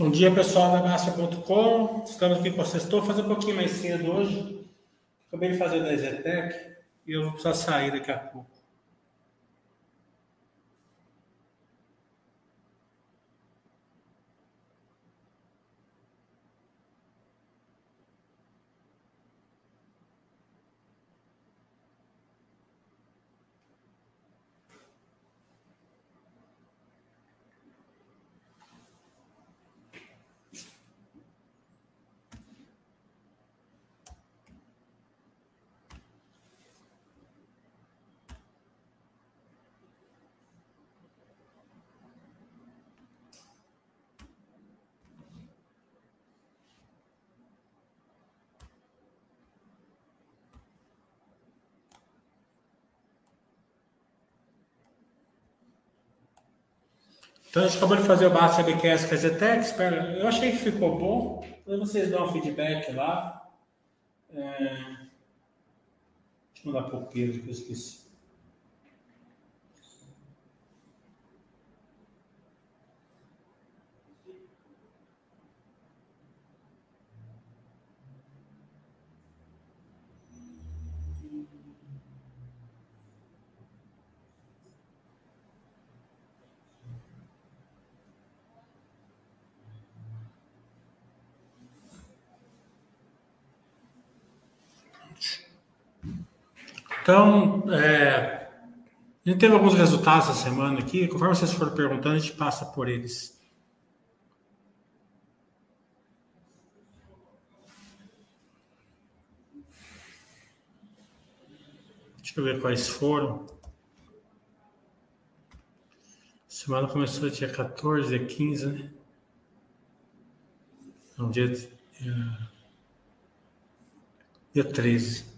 Bom dia, pessoal da Márcia.com. Estamos aqui com vocês. Estou fazendo um pouquinho mais cedo hoje. Acabei de fazer da Zetec e eu vou precisar sair daqui a pouco. Então a gente acabou de fazer o Basta BQS Zetec. Espera, eu achei que ficou bom. Depois vocês dão um feedback lá. É... Deixa eu mandar para o Pedro que eu esqueci. Então, é, a gente teve alguns resultados essa semana aqui. Conforme vocês forem perguntando, a gente passa por eles. Deixa eu ver quais foram. semana começou dia 14, dia 15, né? Não, dia, dia, dia 13.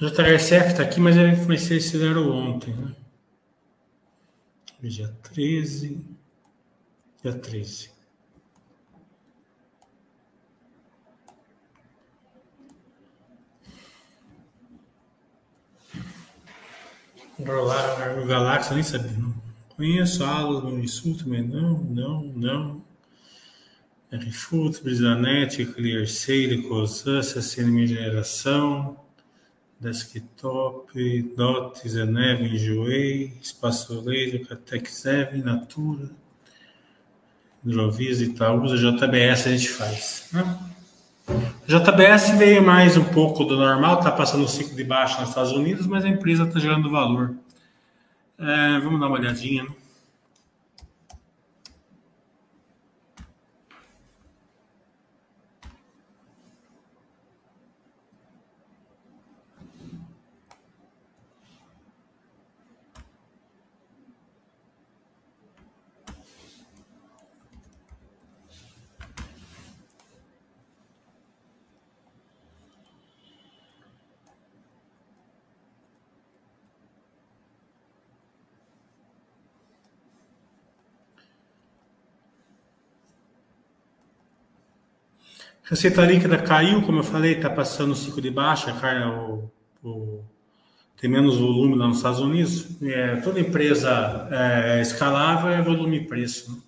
JHSF está aqui, mas foi ser fizeram ontem, né? Dia 13. Dia 13. O Galáxia nem sabia, não. Conheço a aula do Unisul também, não, não, não. RFUT, Brisanet, Clear Sale, COSAN, CCNM Geração desktop, Dot, Zeneve, Enjoei, Espaço Laser, Catec Zev, Natura, Hidrovisa, Itaúsa, JBS a gente faz. Né? JBS veio mais um pouco do normal, está passando o ciclo de baixa nos Estados Unidos, mas a empresa está gerando valor. É, vamos dar uma olhadinha. Né? Receita líquida caiu, como eu falei, está passando o ciclo de baixa, cara, o, o, tem menos volume lá nos Estados Unidos. É, toda empresa é, escalável é volume e preço. Né?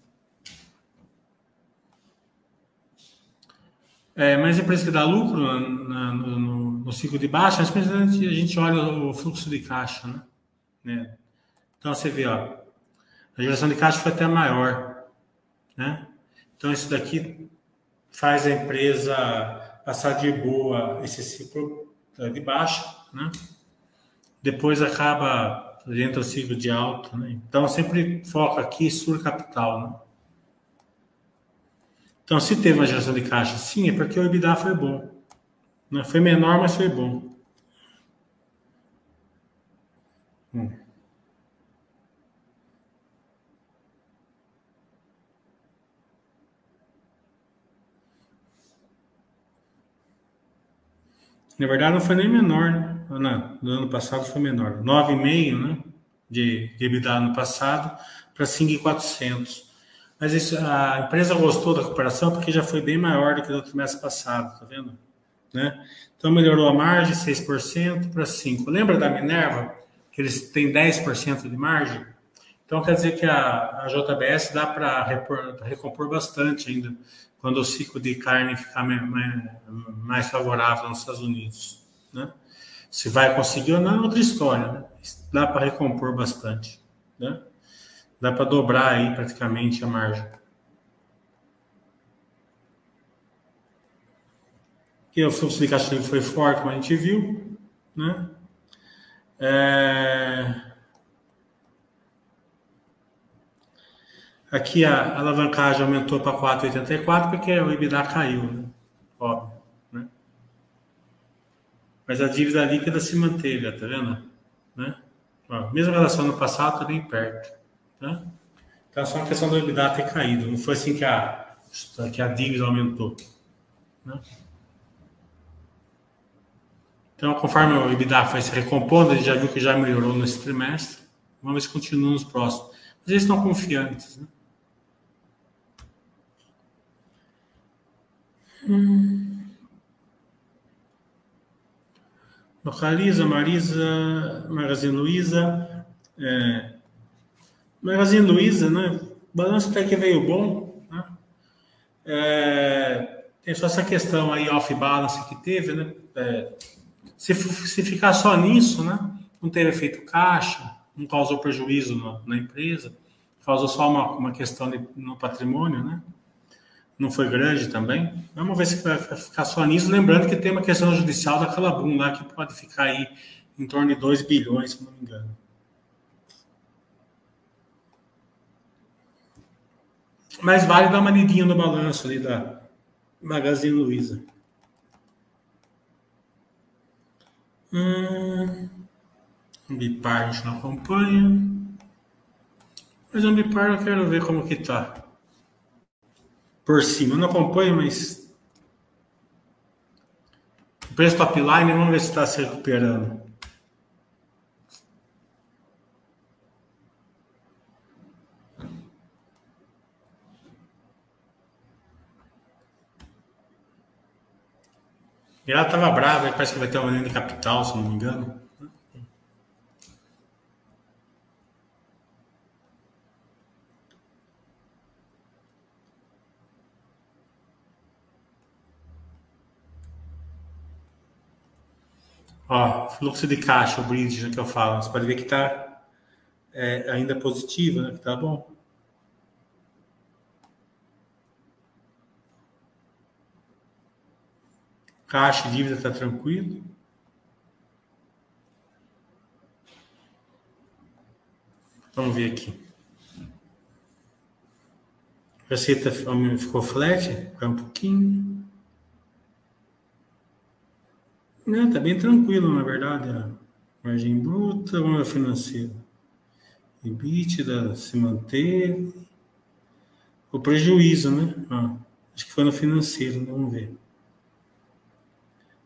É, mas empresa que dá lucro na, no, no, no, ciclo de baixa, a gente olha o fluxo de caixa, né? né? Então você vê, ó, a geração de caixa foi até maior, né? Então isso daqui faz a empresa passar de boa esse ciclo de baixa, né? Depois acaba entra o ciclo de alto, né? Então sempre foca aqui sur capital, né? Então se teve uma geração de caixa, sim, é porque o EBITDA foi bom, né? Foi menor, mas foi bom. Hum. Na verdade, não foi nem menor, né? No ano passado foi menor. 9,5, né? De, de EBITDA ano passado para 5,400. Mas isso, a empresa gostou da recuperação porque já foi bem maior do que no trimestre passado, tá vendo? Né? Então melhorou a margem 6% para 5%. Lembra da Minerva? Que eles têm 10% de margem? Então quer dizer que a, a JBS dá para recompor bastante ainda quando o ciclo de carne ficar mais favorável nos Estados Unidos. Né? Se vai conseguir ou não é outra história. Né? Dá para recompor bastante. Né? Dá para dobrar aí praticamente a margem. Aqui o fluxo de caixa foi forte, como a gente viu. Né? É... Aqui a alavancagem aumentou para 4,84 porque o EBITDA caiu, né? óbvio. Né? Mas a dívida líquida se manteve, tá vendo? Né? Ó, mesma relação no passado, está bem perto. Né? Então é só uma questão do EBITDA ter caído. Não foi assim que a, que a dívida aumentou. Né? Então, conforme o EBITDA foi se recompondo, a gente já viu que já melhorou nesse trimestre. Vamos ver se continua nos próximos. Mas eles estão confiantes. Né? Localiza, Marisa, Magazine Luiza. É, Magazine Luiza, né? O balanço até que veio bom. Né? É, tem só essa questão aí off-balance que teve, né? É, se, se ficar só nisso, né? Não teve efeito caixa, não causou prejuízo na, na empresa, causou só uma, uma questão de, no patrimônio, né? Não foi grande também. Vamos ver se vai ficar só nisso. Lembrando que tem uma questão judicial da Calabum lá que pode ficar aí em torno de 2 bilhões, se não me engano. Mas vale dar uma lidinha no balanço ali da Magazine Luiza. Hum, Bipar a gente não acompanha. Mas o Bipar eu quero ver como que tá por cima. Eu não acompanho, mas. O preço top line, vamos ver se está se recuperando. E ela estava brava, parece que vai ter uma linha de capital, se não me engano. Ó, fluxo de caixa, o bridge né, que eu falo, você pode ver que está é, ainda positivo, né? Que tá bom. Caixa e dívida está tranquilo. Vamos ver aqui. Receita ficou flat, caiu um pouquinho. Não, tá bem tranquilo, na verdade. Margem bruta, vamos ver financeira. EBITDA se manter. O prejuízo, né? Ah, acho que foi no financeiro, vamos ver.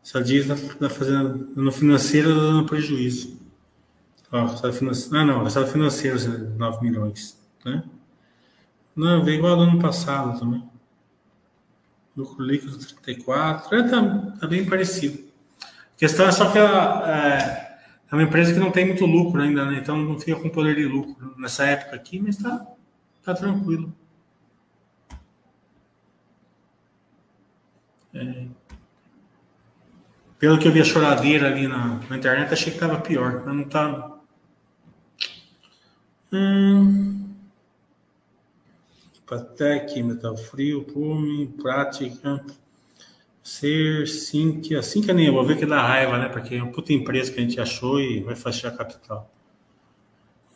Essa dívida está fazendo no financeiro tá dando prejuízo. Ó, financeiro, ah, não, resultado financeiro, 9 milhões, né? Não, veio igual ao ano passado também. Lucro líquido 34, é, tá, tá bem parecido. A questão é só que é, é uma empresa que não tem muito lucro ainda, né? Então não fica com poder de lucro nessa época aqui, mas tá, tá tranquilo. É. Pelo que eu vi a choradeira ali na, na internet, achei que tava pior, mas não tá. Hum... Patec, Metal Frio, Pume, Prática, Ser, Sync. Assim que nem eu vou ver que dá raiva, né? Porque é uma puta empresa que a gente achou e vai fechar capital.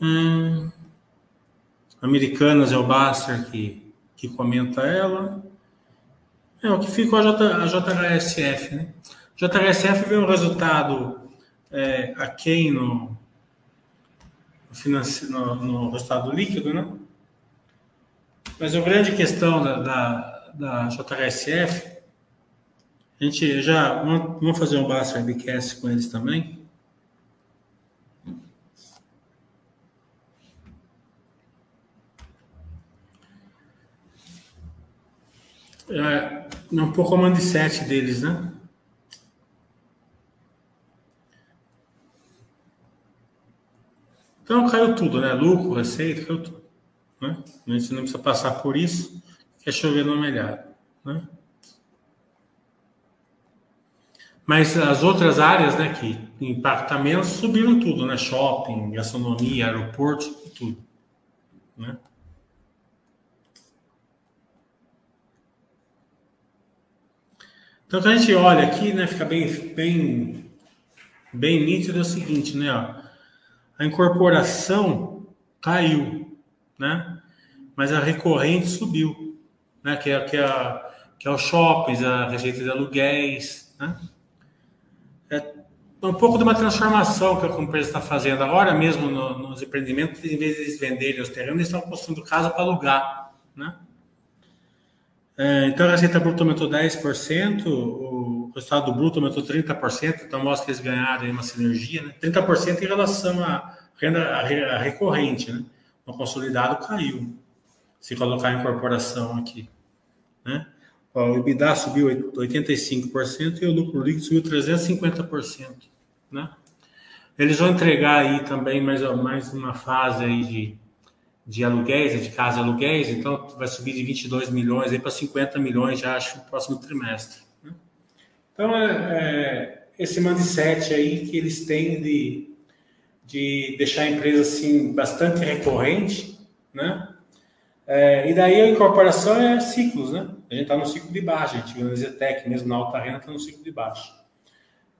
Hum, Americanas é o Baster que, que comenta ela. É, o que ficou a, J, a JHSF, né? JHSF veio um resultado é, aquém no, no, no, no resultado líquido, né? Mas a grande questão da, da, da JHSF, a gente já vamos fazer um Baster Webcast com eles também. É, um pouco o mindset deles, né? Então caiu tudo, né? Lucro, receita, caiu tudo. Né? A gente não precisa passar por isso, que é chover no melhor. Né? Mas as outras áreas né, que impactam menos subiram tudo, né? Shopping, gastronomia, aeroporto, tudo. Né? Então, quando a gente olha aqui, né, fica bem, bem, bem nítido é o seguinte, né? Ó, a incorporação caiu, né? Mas a recorrente subiu, né? Que é, que é, que é os shoppings, a receita de aluguéis, né? É um pouco de uma transformação que a empresa está fazendo agora mesmo no, nos empreendimentos, em vez de eles venderem os terrenos, eles estão construindo casa para alugar, né? É, então a receita bruta aumentou 10%, o resultado bruto aumentou 30%, então mostra que eles ganharam uma sinergia, né? 30% em relação à renda recorrente, né? O consolidado caiu, se colocar a incorporação aqui, né? O EBITDA subiu 85% e o lucro líquido subiu 350%, né? Eles vão entregar aí também mais, mais uma fase aí de de aluguéis, de casa aluguéis, então vai subir de 22 milhões para 50 milhões, já acho, no próximo trimestre. Né? Então, é, é, esse mindset aí que eles têm de, de deixar a empresa assim, bastante recorrente, né? É, e daí a incorporação é ciclos, né? A gente está no ciclo de baixo, a gente, na Zetec, mesmo na alta renda, está no ciclo de baixo.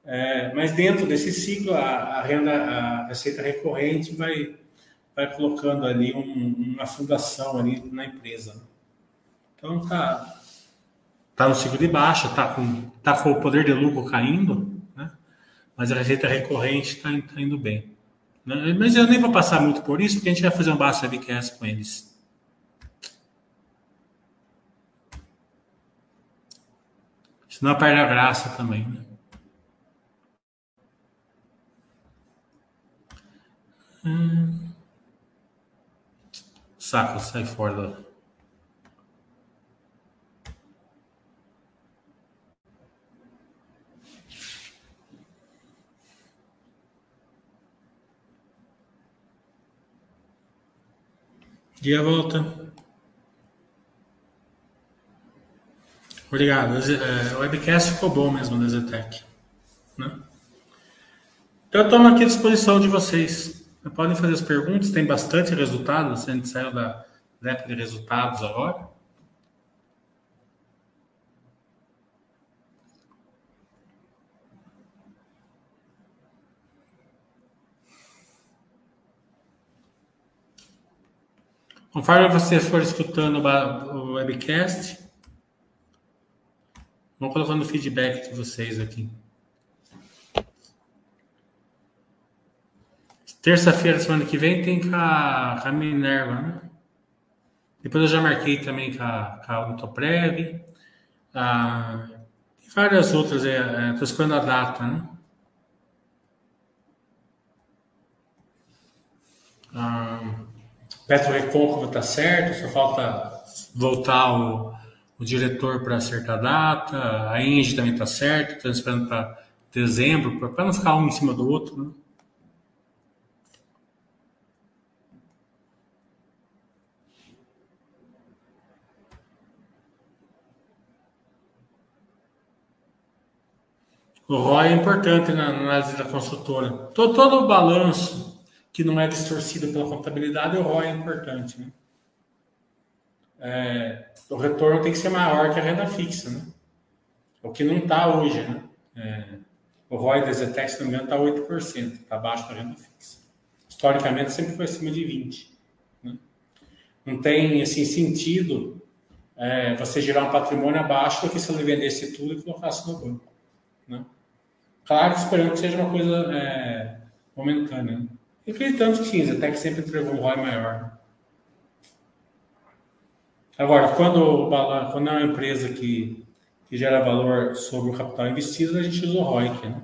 É, mas dentro desse ciclo, a, a, renda, a receita recorrente vai, vai colocando ali um, uma fundação ali na empresa. Então tá, tá no ciclo de baixa, tá com, tá com o poder de lucro caindo, né? mas a receita recorrente está tá indo bem. Né? Mas eu nem vou passar muito por isso, porque a gente vai fazer um Basta Webcast com eles. Senão perde a graça também, né? Hum. Saco, sai fora da. Dia volta. Obrigado. É, o webcast ficou bom mesmo da Zetec. Né? Então, eu estou aqui à disposição de vocês. Podem fazer as perguntas, tem bastante resultados, a gente saiu da época de resultados agora. Conforme você for escutando o webcast, vou colocando o feedback de vocês aqui. Terça-feira, semana que vem, tem com a, com a Minerva, né? Depois eu já marquei também com a, Autoprev. Ah, várias outras, estou é, é, esperando a data, né? Ah, Petro Recôncavo está certo, só falta voltar o, o diretor para acertar a data. A Engie também está certo, estamos esperando para dezembro, para não ficar um em cima do outro, né? O ROI é importante na análise da consultora. Todo, todo o balanço que não é distorcido pela contabilidade, o ROI é importante. Né? É, o retorno tem que ser maior que a renda fixa, né? O que não está hoje, né? É, o ROI da Zetec, se não me engano, está 8%, está abaixo da renda fixa. Historicamente, sempre foi acima de 20%. Né? Não tem, assim, sentido é, você gerar um patrimônio abaixo do que se ele vendesse tudo e colocasse no banco. Né? Claro esperando que seja uma coisa é, momentânea. Né? E acreditando que sim, a Zetec sempre entregou um ROI maior. Agora, quando, quando é uma empresa que, que gera valor sobre o capital investido, a gente usa o ROIC, né?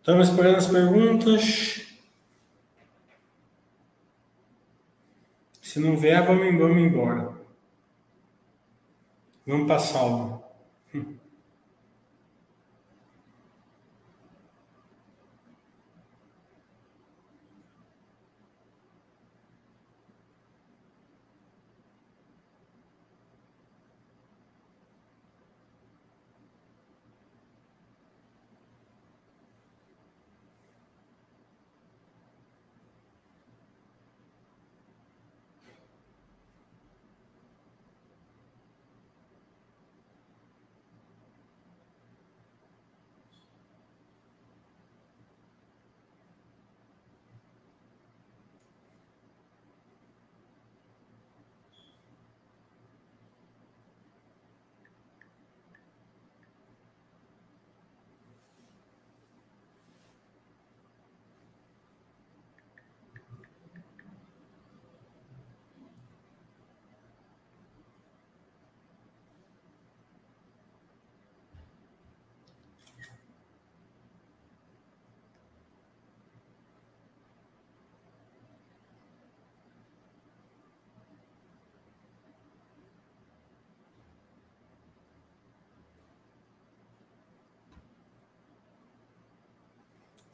Estamos esperando as perguntas. Se não vier, vamos, embora. Vamos para a salva.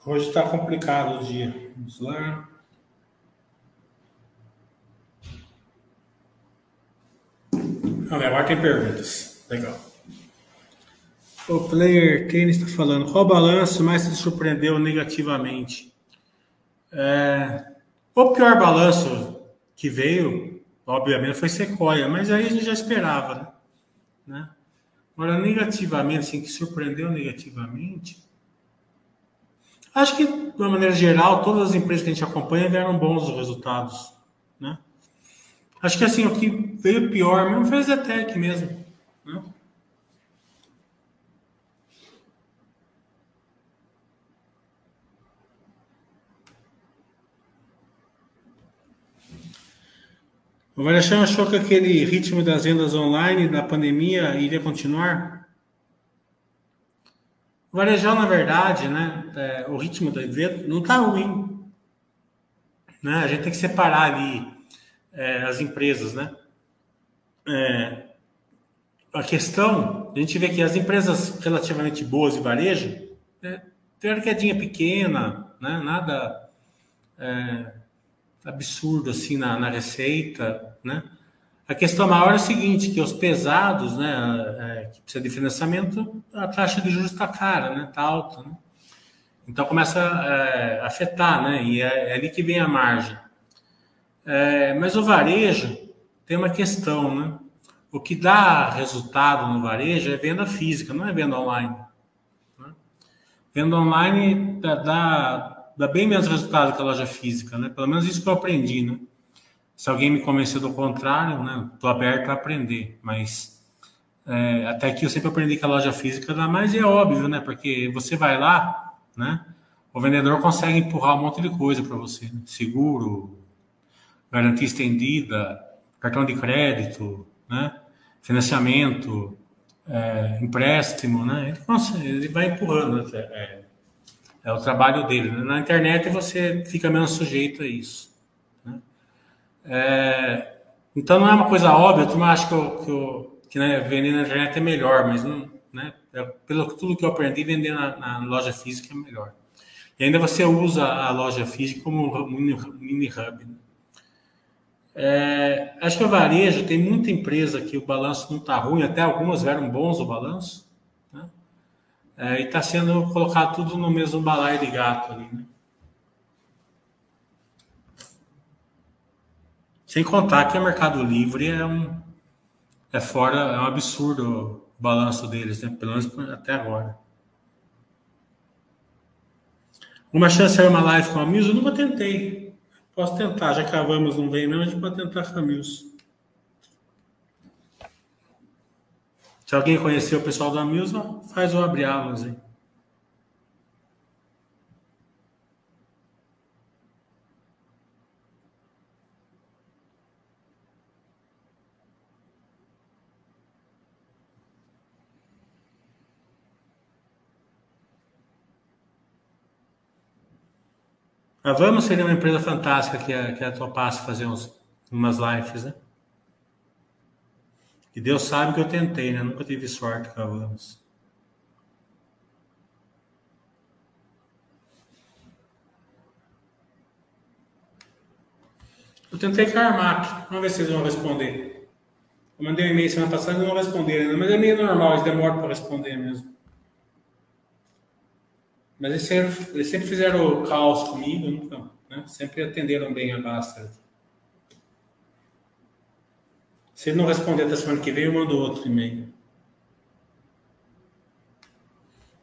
Hoje está complicado o dia. Vamos lá. Agora tem perguntas. Legal. O player Kane está falando. Qual balanço mais te surpreendeu negativamente? É, o pior balanço que veio, obviamente, foi Sequoia, mas aí a gente já esperava, né? Agora, negativamente, assim, que surpreendeu negativamente, Acho que, de uma maneira geral, todas as empresas que a gente acompanha deram bons resultados, né? Acho que, assim, o que veio pior mesmo foi a Zetec mesmo, né? O Varechão achou que aquele ritmo das vendas online da pandemia iria continuar? Varejão, na verdade, né, é, o ritmo do evento não está ruim. Né? A gente tem que separar ali é, as empresas, né? É, a questão, a gente vê que as empresas relativamente boas de varejo é, uma quedinha pequena, né? nada é, absurdo assim na, na receita, né? A questão maior é o seguinte, que os pesados, né, é, que precisa de financiamento, a taxa de juros está cara, né, está alta, né? Então começa é, a afetar, né, e é, é, ali que vem a margem. É, mas o varejo tem uma questão, né? O que dá resultado no varejo é venda física, não é venda online. Né? Venda online dá, dá, dá bem menos resultado que a loja física, né? Pelo menos isso que eu aprendi, né? Se alguém me convencer do contrário, né, estou aberto a aprender. Mas é, até aqui eu sempre aprendi que a loja física dá mais e é óbvio, né? Porque você vai lá, né? O vendedor consegue empurrar um monte de coisa para você, né? seguro, garantia estendida, cartão de crédito, né? Financiamento, é, empréstimo, né? Ele, consegue, ele vai empurrando. Né? É, é, o trabalho dele. Né? Na internet você fica menos sujeito a isso. É, então não é uma coisa óbvia, acha que, eu, que, eu, que né, vender na internet é melhor, mas não, né? É, pelo tudo que eu aprendi, vender na, na, loja física é melhor. E ainda você usa a loja física como mini, mini hub. Né? É, acho que o varejo tem muita empresa que o balanço não está ruim, até algumas vieram bons o balanço, né? é, e está sendo colocado tudo no mesmo balaio de gato ali. Né? Sem contar que o Mercado Livre é um é fora, é um absurdo o balanço deles, né? pelo menos até agora. Uma chance de uma live com a Mills? Eu nunca tentei. Posso tentar, já que a Vamos não vem mesmo, a gente pode tentar Camils. Se alguém conheceu o pessoal da Mills, faz o abre aí. A Vamos seria uma empresa fantástica que a, que a topasse fazer uns, umas lives, né? E Deus sabe que eu tentei, né? Nunca tive sorte com a Vamos. Eu tentei com a Armac. Vamos ver se eles vão responder. Eu mandei um e-mail semana passada e não responderam ainda, mas é meio normal, eles demoram para responder mesmo. Mas eles sempre, eles sempre fizeram caos comigo, nunca, né? sempre atenderam bem a Basta. Se ele não responder até semana que vem, eu mando outro e-mail.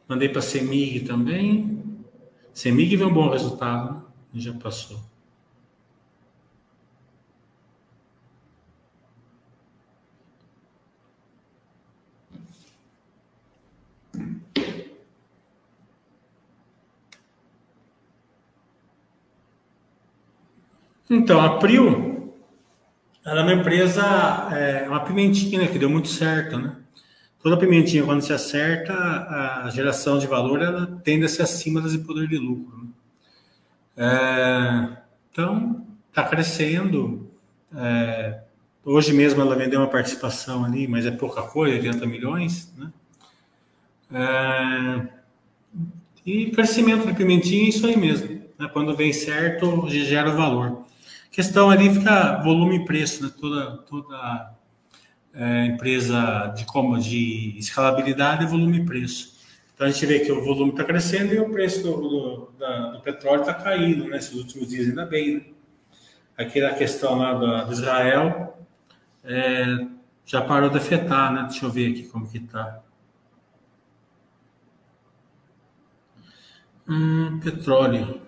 Mandei para a Semig também. Semig veio um bom resultado, né? já passou. Então, a Prio, ela é uma empresa, é uma pimentinha, né, que deu muito certo, né? Toda pimentinha, quando se acerta, a geração de valor, ela tende a ser acima das poder de lucro. Né? É, então, está crescendo. É, hoje mesmo ela vendeu uma participação ali, mas é pouca coisa, 80 milhões, né? É, e crescimento de pimentinha é isso aí mesmo. Né? Quando vem certo, gera valor questão ali fica volume e preço, né? Toda, toda é, empresa de como de escalabilidade é volume e preço. Então a gente vê que o volume está crescendo e o preço do, do, da, do petróleo está caindo, né? Últimos dias ainda bem. Né? Aquela questão lá do, do Israel é, já parou de afetar, né? Deixa eu ver aqui como que está. Hum, petróleo.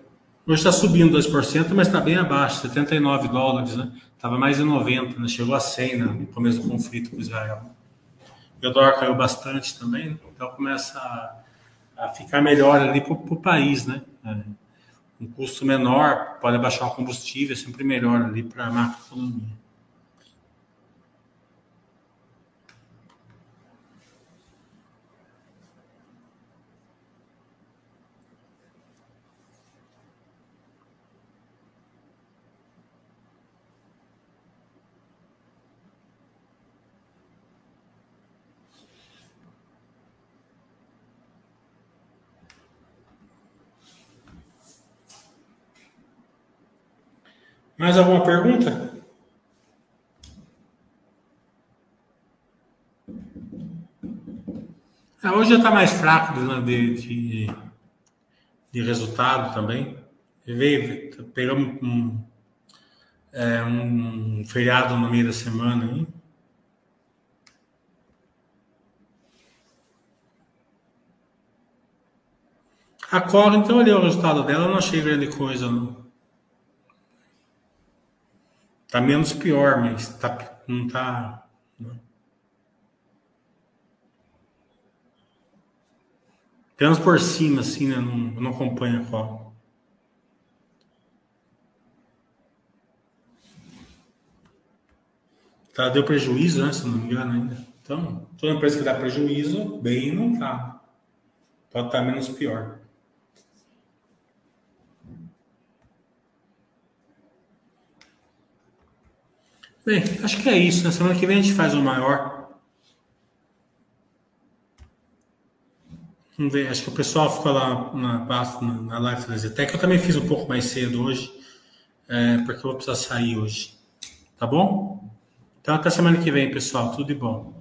Hoje está subindo 2%, mas está bem abaixo, 79 dólares, né? Estava mais de 90, né? chegou a 100 né? no começo do conflito com Israel. O dólar caiu bastante também, então começa a, a ficar melhor ali para o país, né? É, um custo menor, pode abaixar o combustível, é sempre melhor ali para a macroeconomia. Mais alguma pergunta? Ah, hoje já está mais fraco né, de, de, de, resultado também. Veio, pegamos um, é, um feriado no meio da semana. Hein? A Cora, então, olhei o resultado dela, não achei grande coisa, não. Tá menos pior, mas tá, não tá. Não. Apenas por cima, assim, né? Não, não acompanha qual. Tá, deu prejuízo, né? Se não me engano ainda. Então, toda empresa que dá prejuízo, bem não está. Pode estar menos pior. Bem, acho que é isso. Na semana que vem a gente faz o maior. Vamos ver, acho que o pessoal ficou lá na, na live da Zetec. Eu também fiz um pouco mais cedo hoje, é, porque eu vou precisar sair hoje. Tá bom? Então até semana que vem, pessoal. Tudo de bom.